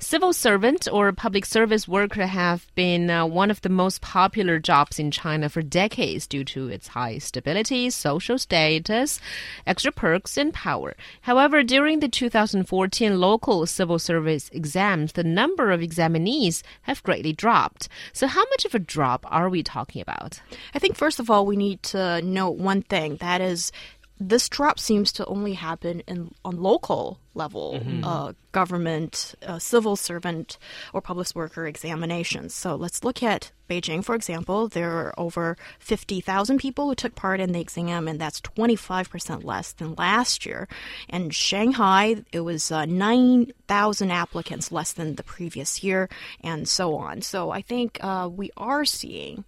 Civil servant or public service worker have been uh, one of the most popular jobs in China for decades due to its high stability, social status, extra perks, and power. However, during the 2014 local civil service exams, the number of examinees have greatly dropped. So, how much of a drop are we talking about? I think, first of all, we need to note one thing that is, this drop seems to only happen in on local level Mm-hmm. uh, government, uh, civil servant, or public worker examinations. So let's look at Beijing, for example. There are over 50,000 people who took part in the exam, and that's 25% less than last year. And Shanghai, it was uh, 9,000 applicants less than the previous year, and so on. So I think uh, we are seeing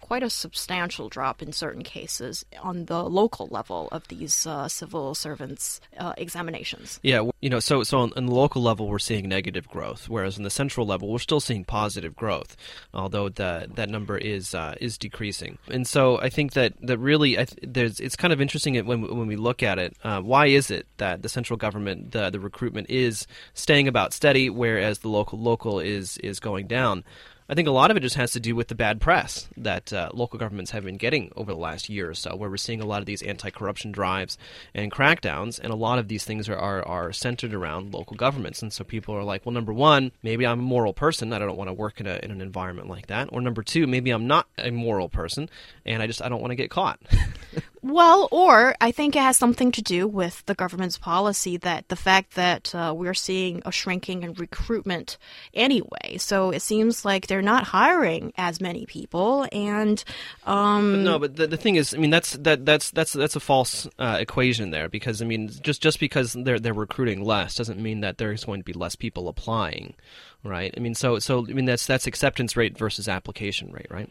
quite a substantial drop in certain cases on the local level of these uh, civil servants' uh, examinations. Yeah, you know, so so on, on the local level we're seeing negative growth, whereas on the central level we're still seeing positive growth, although that that number is uh, is decreasing. And so I think that that really I th- there's it's kind of interesting when when we look at it. Uh, why is it that the central government the the recruitment is staying about steady, whereas the local local is is going down? I think a lot of it just has to do with the bad press that uh, local governments have been getting over the last year or so, where we're seeing a lot of these anti-corruption drives and crackdowns, and a lot of these things are, are, are centered around local governments. And so people are like, well, number one, maybe I'm a moral person, I don't want to work in, a, in an environment like that, or number two, maybe I'm not a moral person, and I just I don't want to get caught. Well, or I think it has something to do with the government's policy that the fact that uh, we're seeing a shrinking in recruitment anyway. So it seems like they're not hiring as many people, and um, No, but the, the thing is, I mean, that's that that's that's that's a false uh, equation there because I mean, just just because they're they're recruiting less doesn't mean that there's going to be less people applying, right? I mean, so so I mean that's that's acceptance rate versus application rate, right?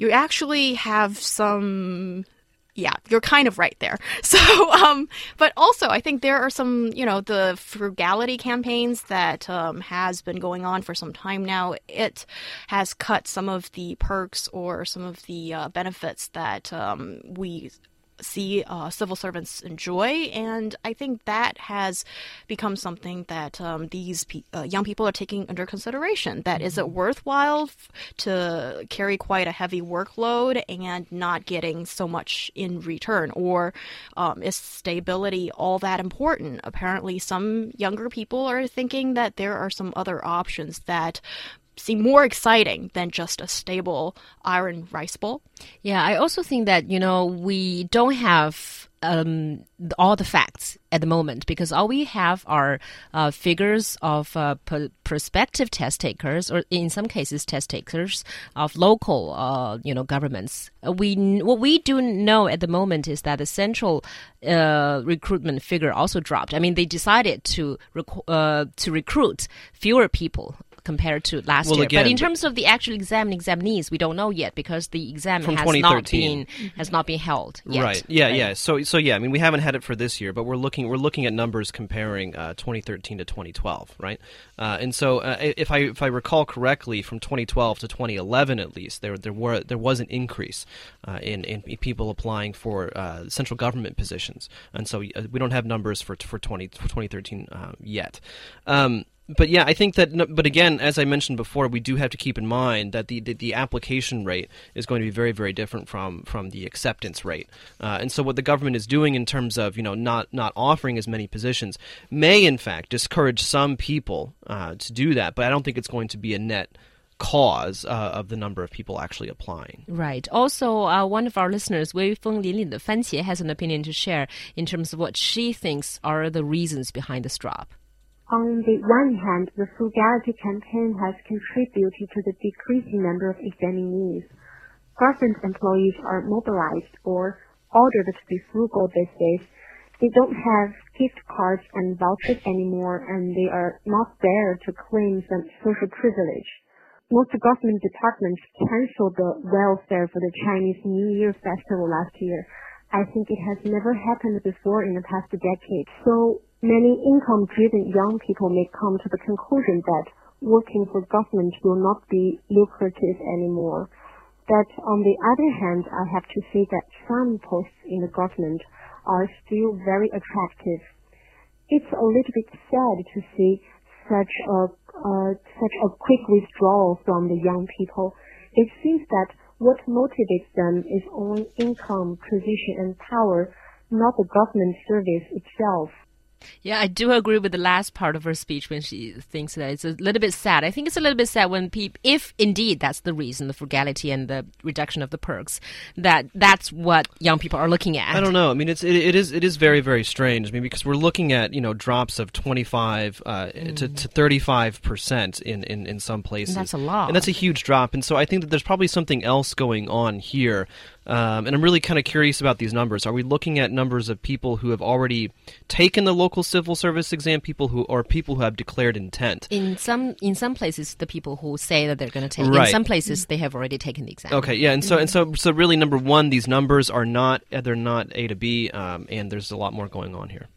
you actually have some yeah you're kind of right there. So um but also i think there are some you know the frugality campaigns that um, has been going on for some time now. It has cut some of the perks or some of the uh, benefits that um, we see uh, civil servants enjoy, and I think that has become something that um, these pe- uh, young people are taking under consideration. That is it worthwhile f- to carry quite a heavy workload and not getting so much in return, or um, is stability all that important? Apparently, some younger people are thinking that there are some other options that seem more exciting than just a stable iron rice bowl. Yeah, I also think that, you know, we don't have um, all the facts at the moment because all we have are uh, figures of uh, prospective test takers, or in some cases, test takers of local, uh, you know, governments. Uh, we what we do know at the moment is that the central uh, recruitment figure also dropped. I mean, they decided to rec- uh, to recruit fewer people compared to last Well, year. again, but in terms of the actual exam and examinees, we don't know yet because the exam has not 2013. been has not been held yet. Right. Yeah. right? Yeah. So so yeah. I mean, we haven't had it for this year, but we're looking we're looking at numbers comparing uh, 2013 to 2012, right? Uh, and so uh, if I if I recall correctly, from 2012 to 2011 at least, there there were there was an increase uh, in in people applying for uh, central government positions, and so uh, we don't have numbers for for 20 for 2013 uh, yet. Um, but yeah, I think that. no- But again, as I mentioned before, we do have to keep in mind that the the, the application rate is going to be very very different from from the acceptance rate. Uh, and so, what the government is doing in terms of you know not not offering as many positions may in fact discourage some people uh, to do that. But I don't think it's going to be a net cause uh, of the number of people actually applying. Right. Also, uh, one of our listeners, Wei Feng Lin Lin 的番茄, has an opinion to share in terms of what she thinks are the reasons behind this drop. On the one hand, the frugality campaign has contributed to the decreasing number of examinees. Government employees are mobilized or ordered to be frugal these days. They don't have gift cards and vouchers anymore, and they are not there to claim some social privilege. Most government departments canceled the welfare for the Chinese New Year festival last year. I think it has never happened before in the past decade. So many income-driven young people may come to the conclusion that working for government will not be lucrative anymore. But on the other hand, I have to say that some posts in the government are still very attractive. It's a little bit sad to see such a such a quick withdrawal from the young people. It seems that what motivates them is only income, position, and power, not the government service itself. Yeah, I do agree with the last part of her speech when she thinks that it's a little bit sad. I think it's a little bit sad when people, if indeed that's the reason, the frugality and the reduction of the perks, that that's what young people are looking at. I don't know. I mean, it's it, it is it is very very strange. I mean, because we're looking at you know drops of twenty five uh, mm. to thirty five percent in in in some places. And that's a lot, and that's a huge drop. And so I think that there's probably something else going on here um, and I'm really kind of curious about these numbers. Are we looking at numbers of people who have already taken the local civil service exam, people who or people who have declared intent? In some in some places, the people who say that they're going to take. Right. In some places, they have already taken the exam. Okay, yeah, and so and so so really, number one, these numbers are not they're not A to B, um, and there's a lot more going on here.